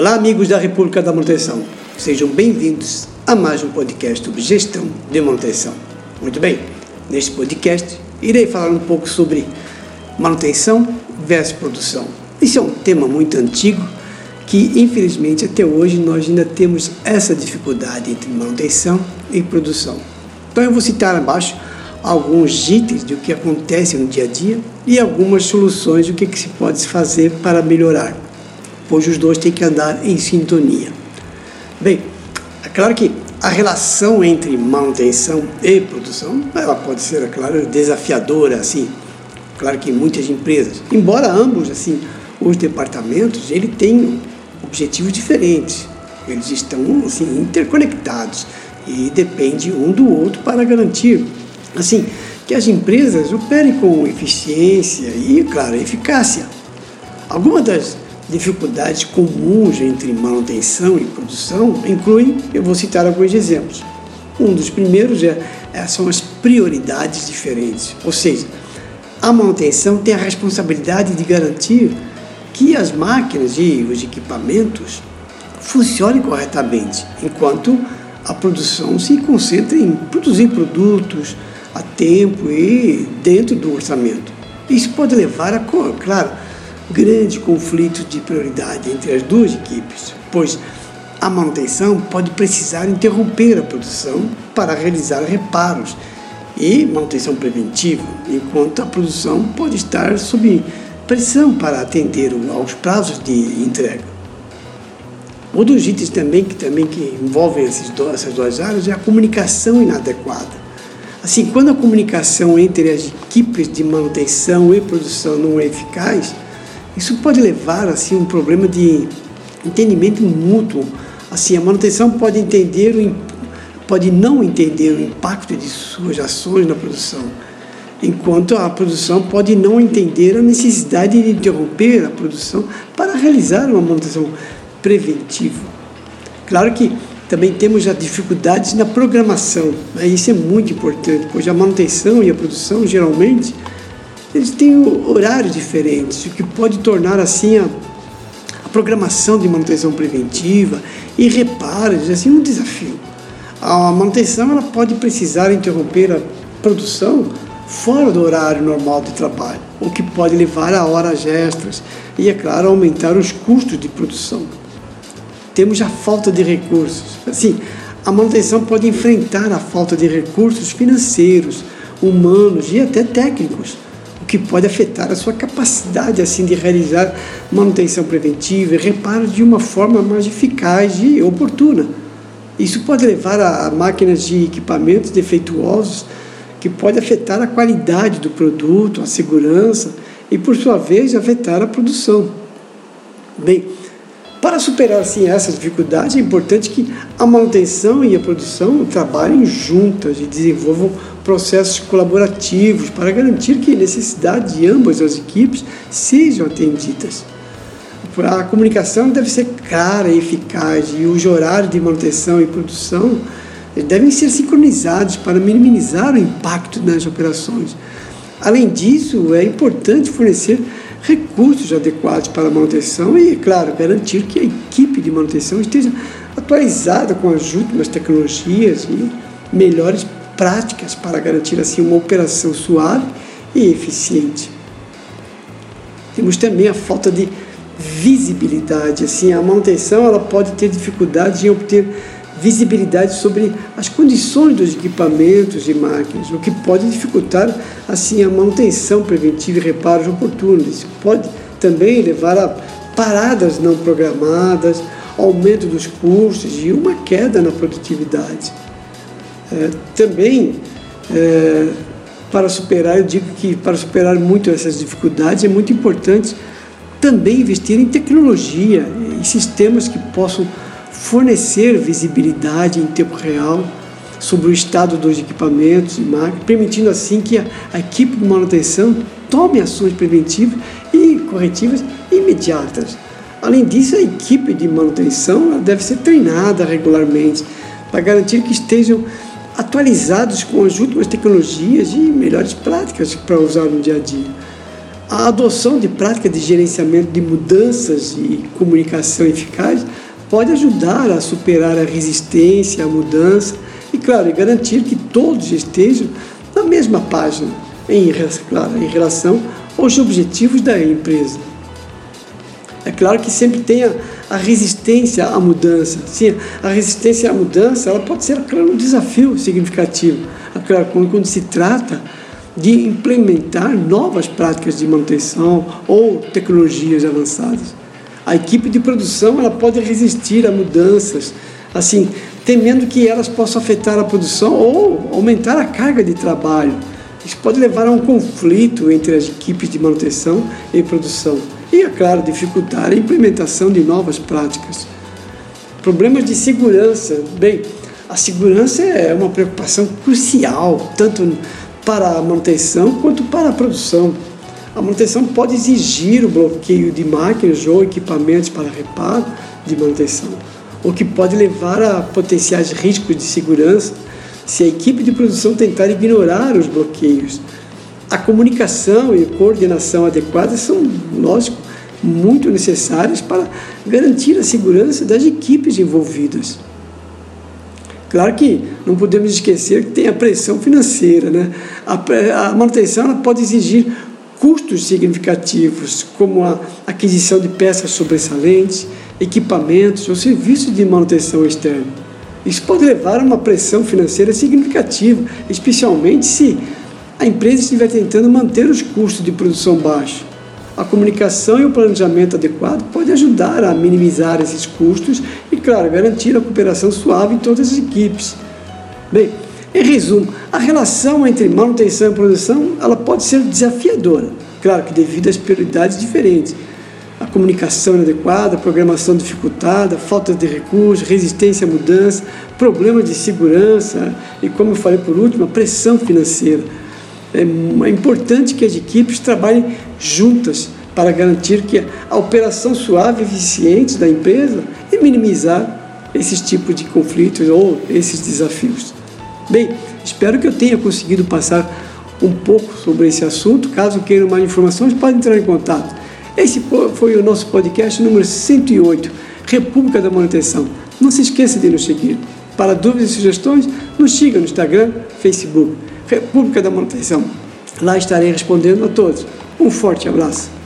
Olá, amigos da República da Manutenção. Sejam bem-vindos a mais um podcast sobre gestão de manutenção. Muito bem, neste podcast irei falar um pouco sobre manutenção versus produção. Esse é um tema muito antigo que, infelizmente, até hoje nós ainda temos essa dificuldade entre manutenção e produção. Então, eu vou citar abaixo alguns itens do que acontece no dia a dia e algumas soluções do que, que se pode fazer para melhorar pois os dois têm que andar em sintonia. Bem, é claro que a relação entre manutenção e produção, ela pode ser, é claro, desafiadora, assim. Claro que muitas empresas, embora ambos, assim, os departamentos, ele têm objetivos diferentes. Eles estão, assim, interconectados e dependem um do outro para garantir, assim, que as empresas operem com eficiência e, claro, eficácia. Algumas das dificuldades comuns entre manutenção e produção incluem, eu vou citar alguns exemplos. Um dos primeiros é, é, são as prioridades diferentes, ou seja, a manutenção tem a responsabilidade de garantir que as máquinas e os equipamentos funcionem corretamente, enquanto a produção se concentra em produzir produtos a tempo e dentro do orçamento. Isso pode levar a, claro, grande conflito de prioridade entre as duas equipes, pois a manutenção pode precisar interromper a produção para realizar reparos e manutenção preventiva, enquanto a produção pode estar sob pressão para atender aos prazos de entrega. Outro dos itens também que, também que envolvem essas duas áreas é a comunicação inadequada. Assim, quando a comunicação entre as equipes de manutenção e produção não é eficaz, isso pode levar assim um problema de entendimento mútuo. Assim, a manutenção pode entender o, pode não entender o impacto de suas ações na produção, enquanto a produção pode não entender a necessidade de interromper a produção para realizar uma manutenção preventiva. Claro que também temos as dificuldades na programação, né? isso é muito importante, pois a manutenção e a produção geralmente eles têm horários diferentes, o que pode tornar assim a, a programação de manutenção preventiva e reparos assim um desafio. A manutenção ela pode precisar interromper a produção fora do horário normal de trabalho, o que pode levar a horas extras e, é claro, aumentar os custos de produção. Temos a falta de recursos. Assim, a manutenção pode enfrentar a falta de recursos financeiros, humanos e até técnicos que pode afetar a sua capacidade assim de realizar manutenção preventiva e reparo de uma forma mais eficaz e oportuna. Isso pode levar a, máquinas de equipamentos defeituosos, que pode afetar a qualidade do produto, a segurança e, por sua vez, afetar a produção. Bem, para superar assim, essas dificuldades, é importante que a manutenção e a produção trabalhem juntas e desenvolvam processos colaborativos para garantir que a necessidade de ambas as equipes sejam atendidas. A comunicação deve ser clara e eficaz e os horários de manutenção e produção devem ser sincronizados para minimizar o impacto nas operações. Além disso, é importante fornecer recursos adequados para a manutenção e, claro, garantir que a equipe de manutenção esteja atualizada com as últimas tecnologias e melhores práticas para garantir assim uma operação suave e eficiente. Temos também a falta de visibilidade, assim, a manutenção ela pode ter dificuldade em obter visibilidade sobre as condições dos equipamentos e máquinas, o que pode dificultar assim a manutenção preventiva e reparos oportunos. Isso pode também levar a paradas não programadas, aumento dos custos e uma queda na produtividade. É, também, é, para superar, eu digo que para superar muito essas dificuldades é muito importante também investir em tecnologia e sistemas que possam fornecer visibilidade em tempo real sobre o estado dos equipamentos e permitindo assim que a, a equipe de manutenção tome ações preventivas e corretivas imediatas. Além disso, a equipe de manutenção deve ser treinada regularmente para garantir que estejam atualizados com as últimas tecnologias e melhores práticas para usar no dia a dia. A adoção de práticas de gerenciamento de mudanças e comunicação eficaz pode ajudar a superar a resistência, a mudança e, claro, garantir que todos estejam na mesma página em, claro, em relação aos objetivos da empresa. É claro que sempre tem a, resistência à mudança. Sim, a resistência à mudança ela pode ser claro, um desafio significativo. Claro, quando se trata de implementar novas práticas de manutenção ou tecnologias avançadas. A equipe de produção ela pode resistir a mudanças, assim, temendo que elas possam afetar a produção ou aumentar a carga de trabalho. Isso pode levar a um conflito entre as equipes de manutenção e produção e, é claro, dificultar a implementação de novas práticas. Problemas de segurança. Bem, a segurança é uma preocupação crucial, tanto para a manutenção quanto para a produção. A manutenção pode exigir o bloqueio de máquinas ou equipamentos para reparo de manutenção, o que pode levar a potenciais riscos de segurança se a equipe de produção tentar ignorar os bloqueios. A comunicação e coordenação adequadas são, lógico, muito necessárias para garantir a segurança das equipes envolvidas. Claro que não podemos esquecer que tem a pressão financeira. Né? A, a manutenção pode exigir custos significativos, como a aquisição de peças sobressalentes, equipamentos ou serviços de manutenção externa. Isso pode levar a uma pressão financeira significativa, especialmente se a empresa estiver tentando manter os custos de produção baixos. A comunicação e o planejamento adequado pode ajudar a minimizar esses custos e, claro, garantir a cooperação suave em todas as equipes. Bem, em resumo, a relação entre manutenção e produção ela pode ser desafiadora, claro que devido às prioridades diferentes. A comunicação inadequada, a programação dificultada, falta de recursos, resistência à mudança, problemas de segurança e, como eu falei por último, a pressão financeira. É, é importante que as equipes trabalhem juntas para garantir que a operação suave e eficiente da empresa e minimizar esses tipos de conflitos ou esses desafios. Bem, espero que eu tenha conseguido passar um pouco sobre esse assunto. Caso queiram mais informações, podem entrar em contato. Esse foi o nosso podcast número 108, República da Manutenção. Não se esqueça de nos seguir. Para dúvidas e sugestões, nos siga no Instagram, Facebook. República da Manutenção. Lá estarei respondendo a todos. Um forte abraço.